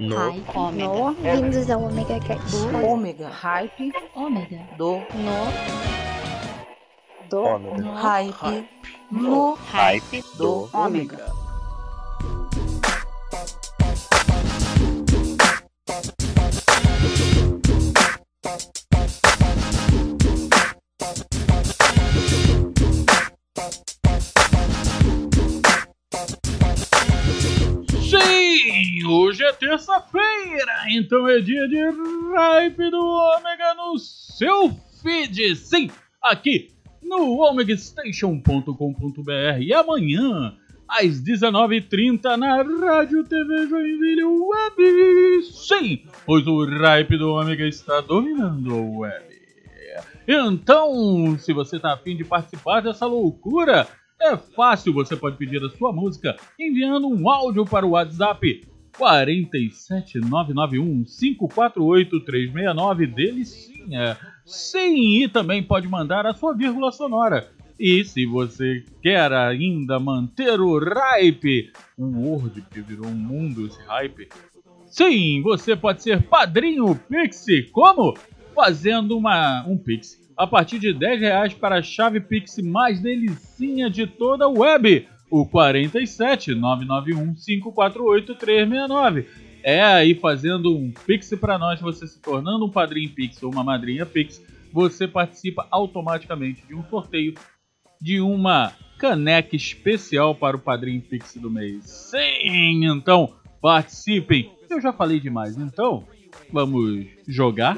No Hype. Ômega. No. Vindos ao Omega Cast. Do Ômega. Hype. Ômega. Do. No. Do. Ômega. Hype. No. Hype. Do. Ômega. terça-feira, então é dia de Hype do Ômega no seu feed, sim, aqui no omegastation.com.br e amanhã às 19h30 na Rádio TV Joinville Web, sim, pois o Hype do Ômega está dominando a web. Então, se você está afim de participar dessa loucura, é fácil, você pode pedir a sua música enviando um áudio para o WhatsApp 47991-548-369, delícia Sim, e também pode mandar a sua vírgula sonora. E se você quer ainda manter o hype, o Word que virou um mundo esse hype, sim, você pode ser padrinho Pix. Como? Fazendo uma, um Pix a partir de 10 reais para a chave Pix mais delicinha de toda a web o 47 991 548 369. É aí fazendo um pix para nós, você se tornando um padrinho pix ou uma madrinha pix, você participa automaticamente de um sorteio de uma caneca especial para o padrinho pix do mês. Sim, então participem. Eu já falei demais, então vamos jogar.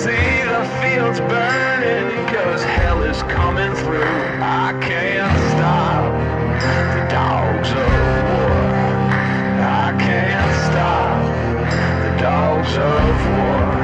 See the fields burning because hell is coming through. I can't stop the dogs of war. I can't stop the dogs of war.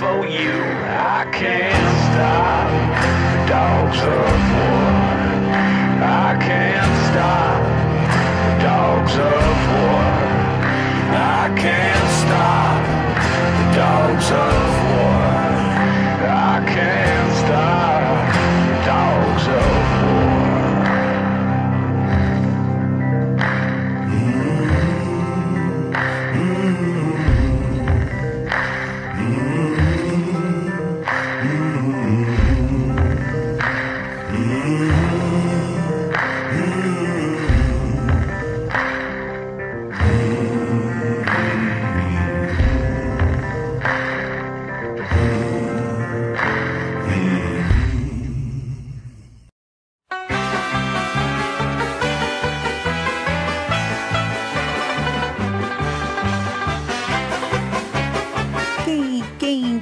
For you. I can't stop dogs of war. I can't stop dogs of war. I can't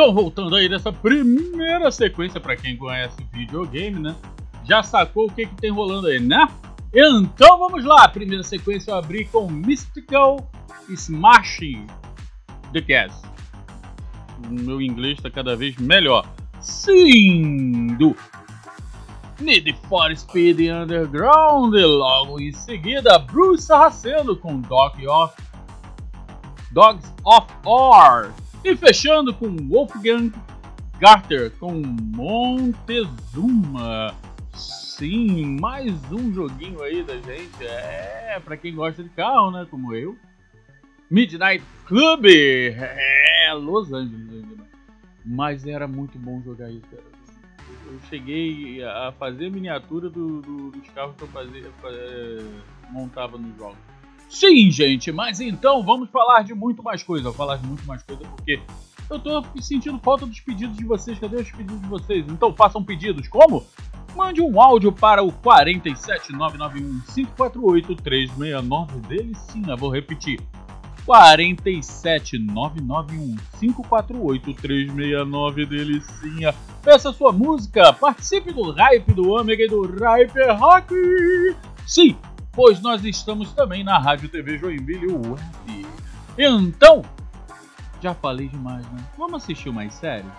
Então, voltando aí dessa primeira sequência, para quem conhece videogame, né? Já sacou o que, que tem rolando aí, né? Então vamos lá! Primeira sequência eu abri com Mystical Smashing the Gas. O meu inglês está cada vez melhor. Sim! Do Need for Speed Underground. E logo em seguida, Bruce Saraceno com Dog of Dogs of War. E fechando com Wolfgang Garter com Montezuma. Sim, mais um joguinho aí da gente. É, para quem gosta de carro, né? Como eu. Midnight Club. É, Los Angeles. Mas era muito bom jogar isso, cara. Eu cheguei a fazer miniatura do, do, dos carros que eu fazia, é, montava nos jogos. Sim, gente, mas então vamos falar de muito mais coisa. Vou falar de muito mais coisa porque eu tô sentindo falta dos pedidos de vocês. Cadê os pedidos de vocês? Então façam pedidos. Como? Mande um áudio para o 47991-548-369 Delicinha. Vou repetir. 47991-548-369 Delicinha. Peça sua música, participe do hype do Ômega e do Hyper Rock. Sim, pois nós estamos também na Rádio TV Joinville Web. Então, já falei demais, né? Vamos assistir mais séries?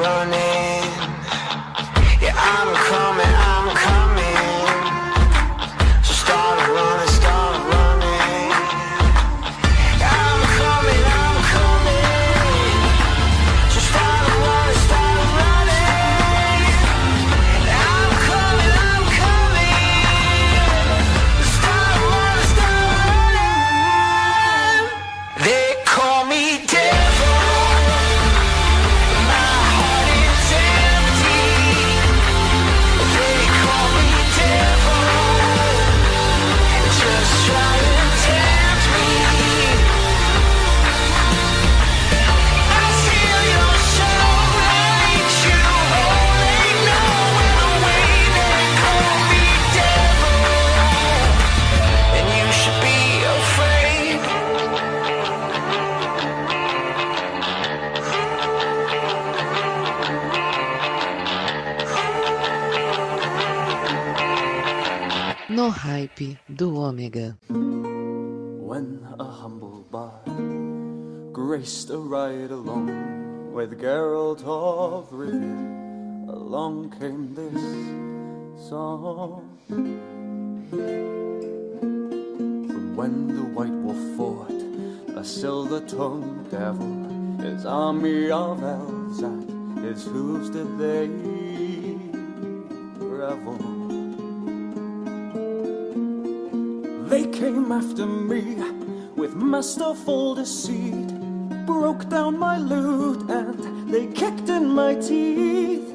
Running. Masterful deceit, broke down my lute and they kicked in my teeth,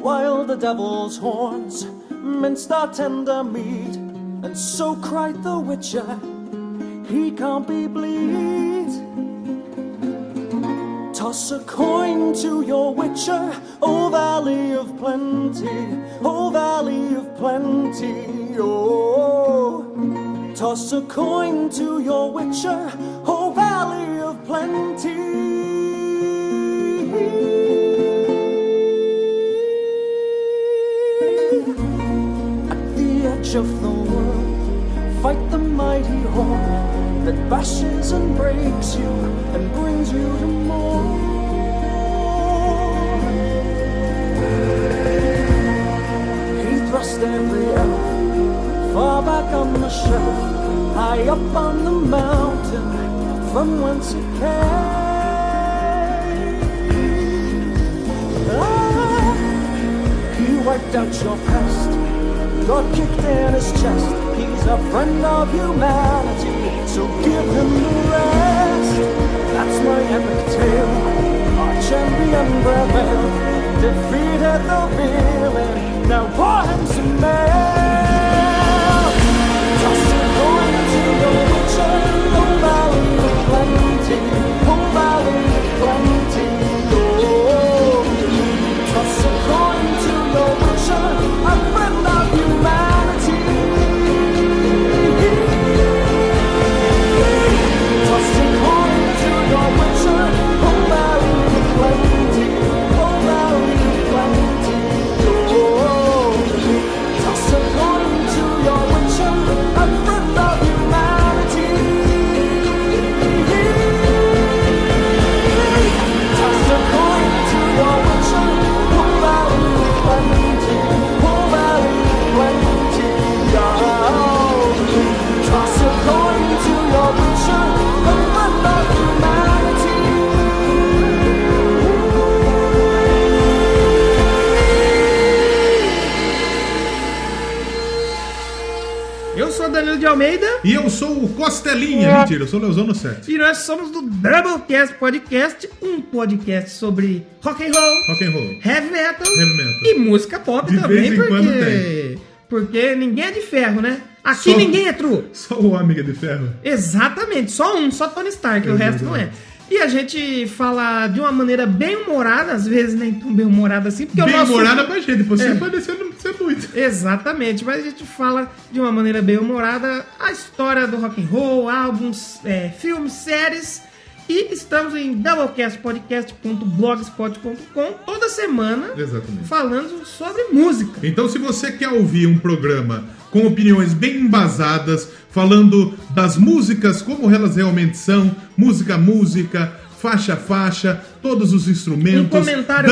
while the devil's horns minced our tender meat, and so cried the witcher, he can't be bleed. Toss a coin to your witcher, O Valley of Plenty, O Valley of Plenty, oh. Toss a coin to your witcher, Plenty. At the edge of the world, fight the mighty horde that bashes and breaks you and brings you to more. He thrust every elf far back on the shelf, high up on the mountain from whence it came. Ah, he wiped out your past, God kicked in his chest. He's a friend of humanity, so give him the rest. That's my epic tale. Our champion Breville defeated the villain. Now pour him some mail. Toss a coin to the witcher, 风空你里风景都 sou o Costelinha. Mentira, eu sou o Leozão no set. e nós somos do Doublecast Podcast, um podcast sobre rock and roll, Rock and roll. heavy metal, Heavy metal. e música pop De também, porque porque ninguém é de ferro, né? Aqui Só- ninguém é true. Só o Ômega de Ferro. Exatamente, só um, só Tony Stark, o É resto não é. E a gente fala de uma maneira bem humorada, às vezes nem tão bem humorada assim, porque Bem o nosso humorada pra gente, você É. parecer não ser muito. Exatamente, mas a gente fala de uma maneira bem humorada a história do rock and roll, álbuns, é, filmes, séries. E estamos em doublecastpodcast.blogspot.com toda semana Exatamente. falando sobre música. Então, se você quer ouvir um programa com opiniões bem embasadas, falando das músicas como elas realmente são, música música, faixa faixa, todos os instrumentos, Um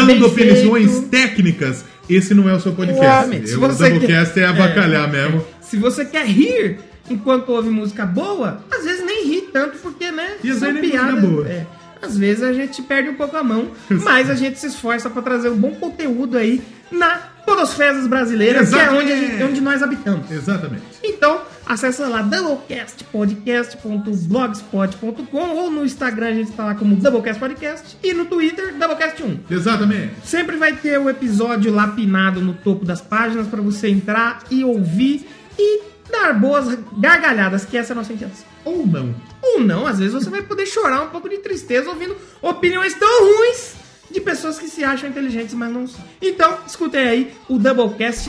dando opiniões feito. técnicas. Esse não é o seu podcast. Exatamente. O você Doublecast quer- é é. mesmo. Se você quer rir enquanto ouve música boa, às vezes nem ri tanto, porque, né? E são piadas. boa. é. Às vezes a gente perde um pouco a mão, mas a gente se esforça pra trazer um bom conteúdo aí na Podosfezas brasileiras, que é Exatamente. onde, gente- onde nós habitamos. Exatamente. Então, acessa lá doublecastpodcast.blogspot.com ou no Instagram a gente tá lá como Doublecast Podcast e no Twitter Doublecast1. Exatamente. Sempre vai ter o episódio lapinado no topo das páginas para você entrar e ouvir e dar boas gargalhadas, que essa é a nossa intenção. Ou não. Ou não, às vezes você vai poder chorar um pouco de tristeza ouvindo opiniões tão ruins de pessoas que se acham inteligentes, mas não são. Então, escutem aí o Doublecast.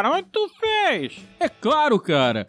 Cara. Onde tu fez? É claro, cara.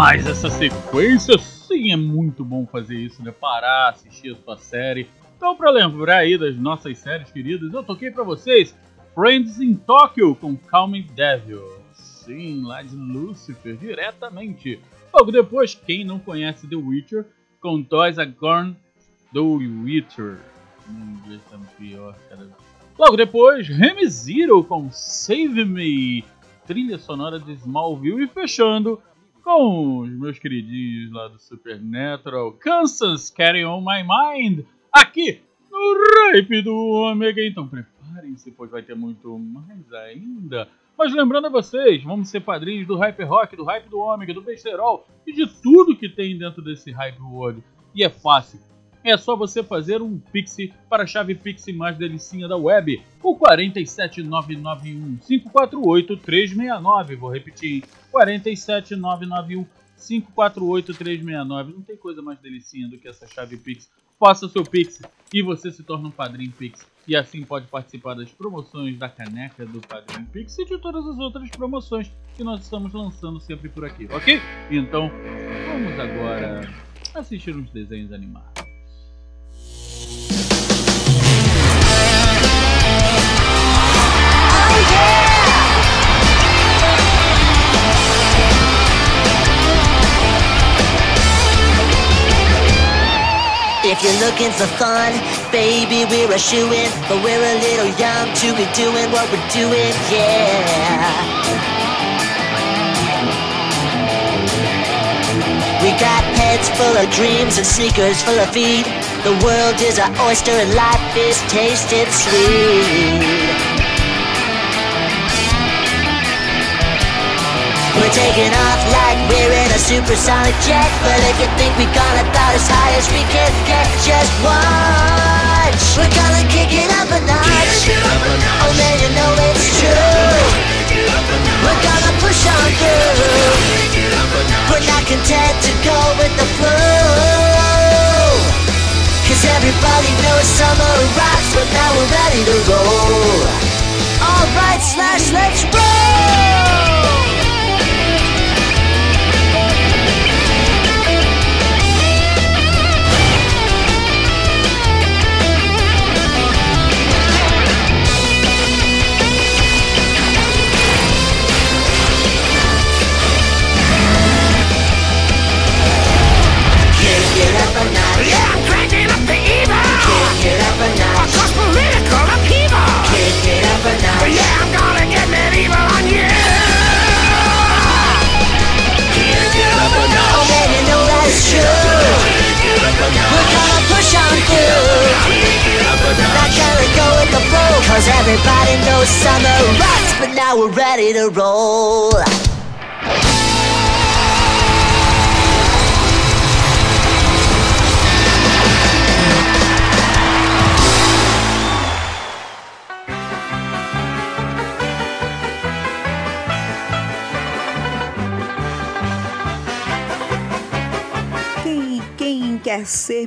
E mais essa sequência, sim, é muito bom fazer isso, né? Parar, assistir a sua série. Então, pra lembrar aí das nossas séries queridas, eu toquei pra vocês Friends in Tokyo com Calming Devil. Sim, lá de Lucifer, diretamente. Logo depois, quem não conhece The Witcher, com Toys Are Gone The Witcher. Em inglês tá pior, cara. Logo depois, Remy Zero com Save Me, trilha sonora de Smallville. E fechando com os meus queridinhos lá do Supernatural, Kansas Carry On My Mind, aqui no Rape do Ômega. Então preparem-se, pois vai ter muito mais ainda. Mas lembrando a vocês, vamos ser padrinhos do Hype Rock, do Hype do Ômega, do Besterol e de tudo que tem dentro desse Hype World. E é fácil. É só você fazer um Pix para a chave Pix mais delicinha da web, o 47991 548 369. Vou repetir, 47991 548 369. Não tem coisa mais delicinha do que essa chave Pix. Faça seu Pix e você se torna um padrinho Pix. E assim pode participar das promoções da caneca do Padrinho Pix e de todas as outras promoções que nós estamos lançando sempre por aqui, ok? Então, vamos agora assistir uns desenhos animados. If you're looking for fun, baby, we're a shoo-in But we're a little young to be doing what we're doing, yeah. We got heads full of dreams and sneakers full of feet. The world is our oyster and life is tasted sweet We're taking off like we're in a supersonic jet. But if you think we're gonna about as high as we can get. Just watch. We're gonna kick it up a notch. Oh man, you know it's true. We're gonna push on through. We're not content to go with the flow. Cause everybody knows summer rocks But now we're ready to roll. Alright, Slash, let's roll!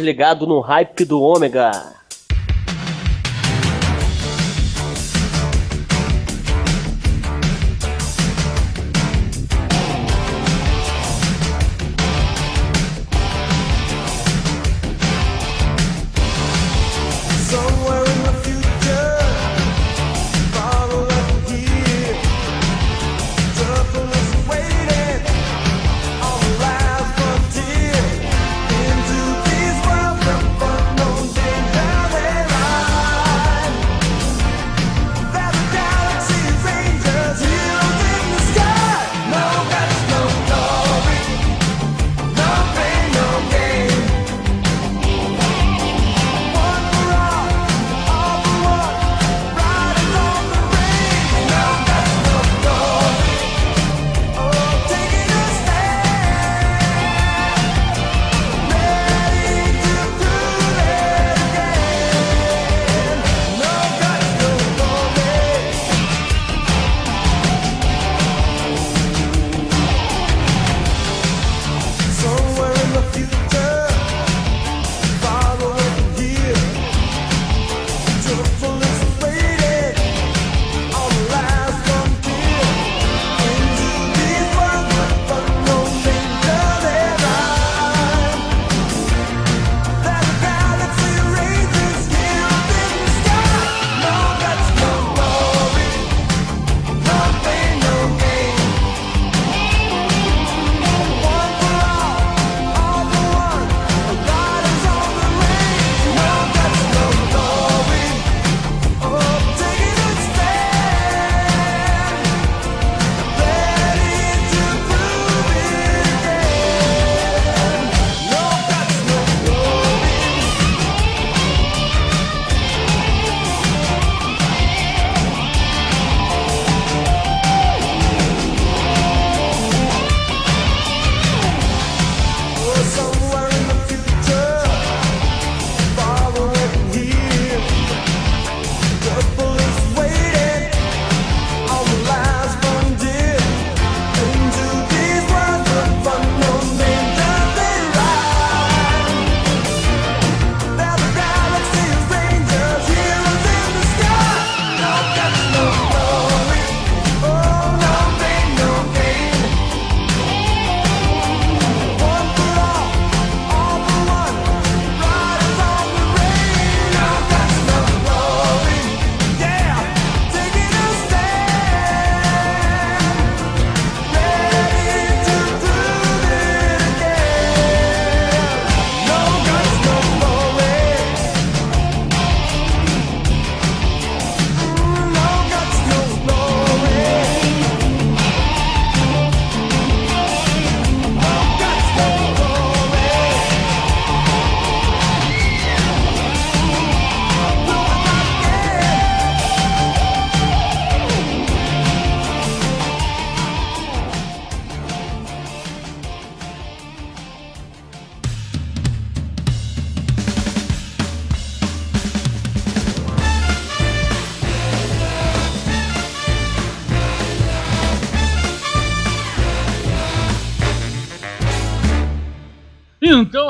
Ligados no hype do Ômega.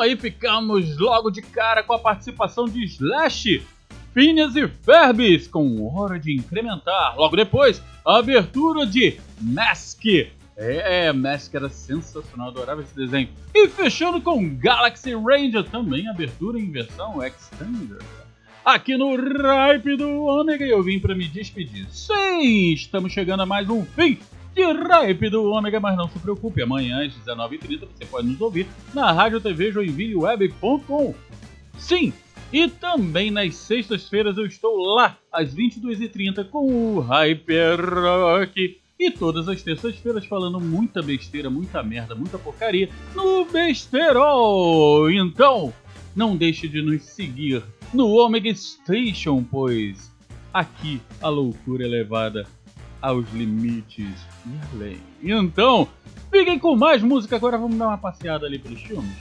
Então aí ficamos logo de cara com a participação de Slash, Phineas e Ferbis com Hora de Incrementar. Logo depois, a abertura de Mask. É, Mask era sensacional, adorava esse desenho. E fechando com Galaxy Ranger, também abertura em versão Extender. Aqui no Ripe do Ômega eu vim para me despedir. Sim, estamos chegando a mais um fim de Ripe do Ômega, mas não se preocupe, amanhã às 19h30 você pode nos ouvir na Rádio TV Joinvilleweb.com. Sim, e também nas sextas-feiras eu estou lá às 22h30 com o Hyper Rock. E todas as terças-feiras falando muita besteira, muita merda, muita porcaria no Besterol. Então, não deixe de nos seguir no Omega Station, pois aqui a loucura é levada aos limites e além. Então, fiquem com mais música. Agora vamos dar uma passeada ali pelos filmes.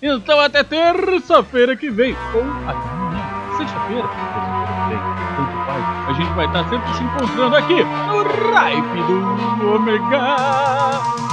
Então, até terça-feira que vem, ou até amanhã, sexta-feira, tanto faz. A gente vai estar sempre se encontrando aqui no Ripe do Omega.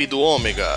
equipe do Ômega.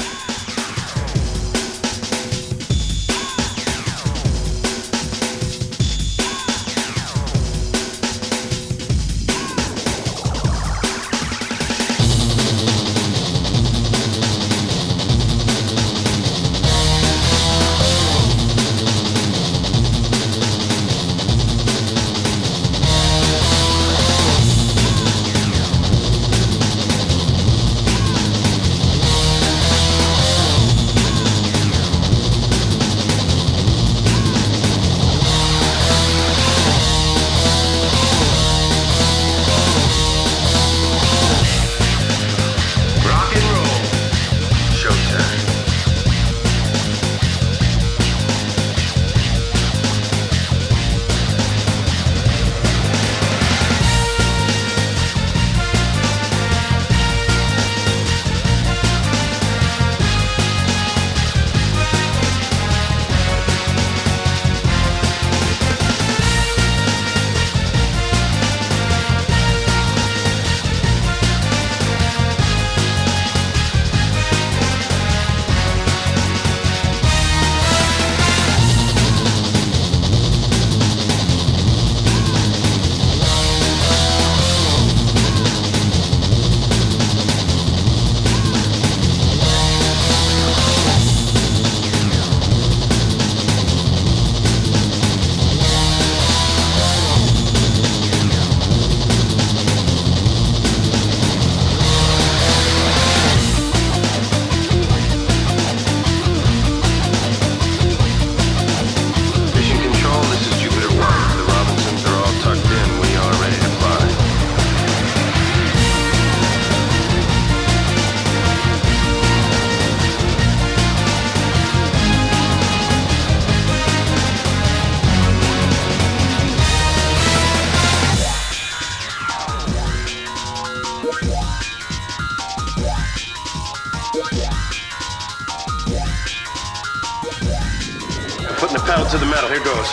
metal. Here goes.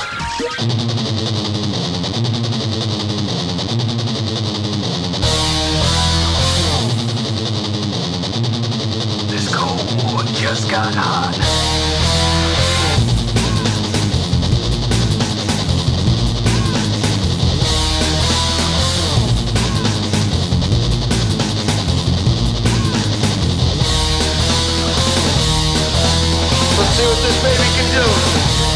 This cold war just got hot. Let's see what this baby can do.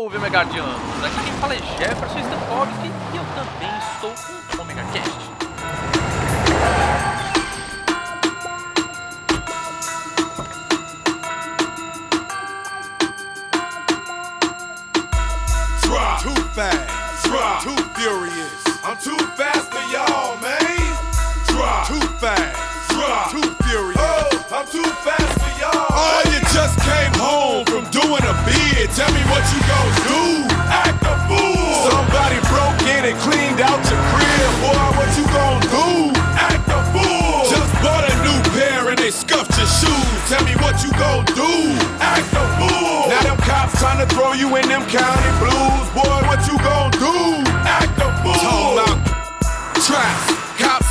Salve, Megadianos! Aqui quem fala é Jefferson Stankowski e eu também estou com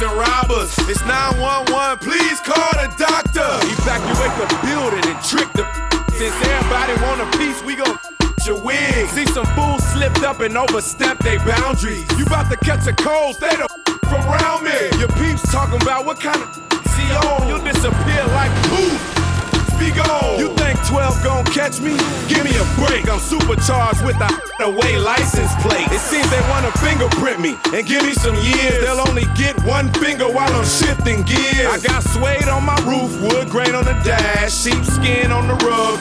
and robbers. It's 911, please call the doctor. Evacuate the building and trick the Since everybody want a piece, we gon' your wig. See some fools slipped up and overstepped their boundaries. You about to catch a cold, stay the from around me. Your peeps talking about what kind of see. You'll disappear like poof. Be gone. You think 12 gon' catch me? Give me a break. I'm supercharged with a away license plate. It seems they wanna fingerprint me and give me some years. They'll only get one finger while I'm shifting gears. I got suede on my roof, wood grain on the dash, sheepskin on the rug.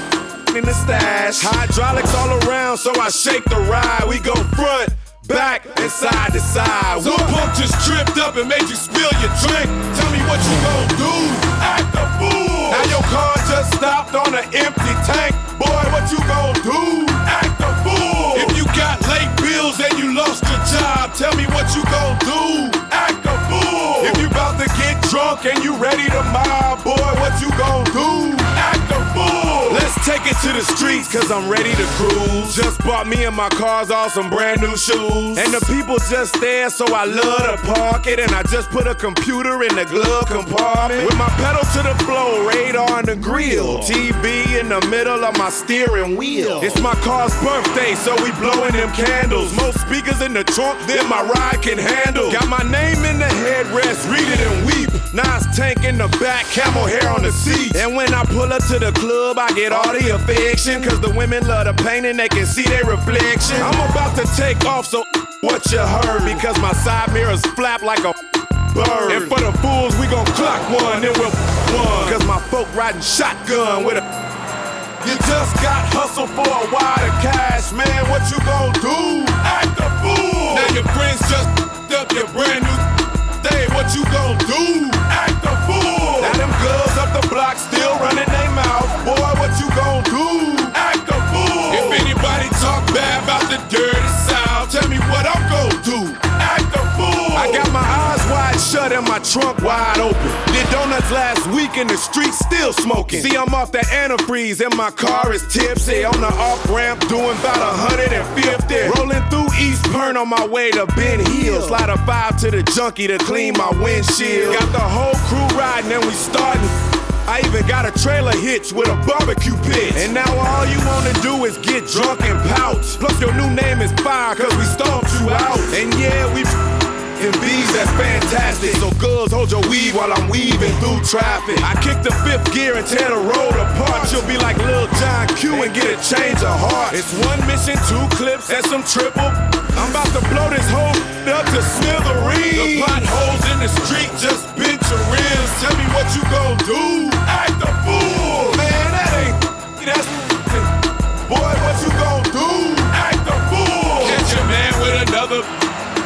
In the stash, hydraulics all around, so I shake the ride. We go front, back, and side to side. Some punk just tripped up and made you spill your drink. Tell me what you gon' do. Act a fool. Now your car stopped on an empty tank. Boy, what you gon' do? Act a fool. If you got late bills and you lost your job, tell me what you gon' do. Act a fool. If you about to get drunk and you ready to mob, boy, what you gon' do? Take it to the streets, cause I'm ready to cruise. Just bought me and my cars all some brand new shoes. And the people just there, so I love to park it. And I just put a computer in the glove compartment. With my pedal to the floor, radar in the grill. TV in the middle of my steering wheel. It's my car's birthday, so we blowing them candles. Most speakers in the trunk than my ride can handle. Got my name in the headrest, read it and weep. Nice tank in the back, camel hair on the seat. And when I pull up to the club, I get all the affection. Cause the women love the paint and they can see their reflection. I'm about to take off, so what you heard? Because my side mirrors flap like a bird. And for the fools, we gon' clock one, then we'll one. Cause my folk riding shotgun with a. You just got hustled for a wad of cash, man. What you wide open. Did donuts last week in the street, still smoking. See, I'm off that antifreeze and my car is tipsy. On the off ramp, doing about 150. Rolling through East Burn on my way to Ben Hill. Slide a five to the junkie to clean my windshield. Got the whole crew riding and we starting. I even got a trailer hitch with a barbecue pit. And now all you wanna do is get drunk and pout. Plus your new name is fire, cause we stomped you out. And yeah, we in B's, that's fantastic. So girls, hold your weed while I'm weaving through traffic. I kick the fifth gear and tear the road apart. You'll be like Lil John Q and get a change of heart. It's one mission, two clips, and some triple. I'm about to blow this whole up to smithereens. The potholes in the street just bent your rims. Tell me what you gon' do. Act a fool.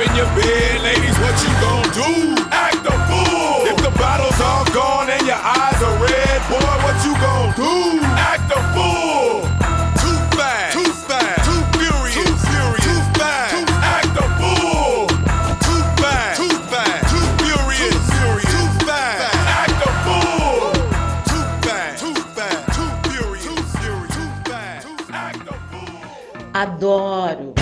in your bed, ladies, what you gon' do? Act a fool. If the bottle's all gone and your eyes are red, boy, what you gon' do? Act a fool. Too fast, too fast, too furious, too furious, too fast. Too act a fool. Too fast, too fast, too furious, too furious, too fast. Act a fool. Too fast, too fast, too furious, too furious, too fast. Act a fool. Adoro.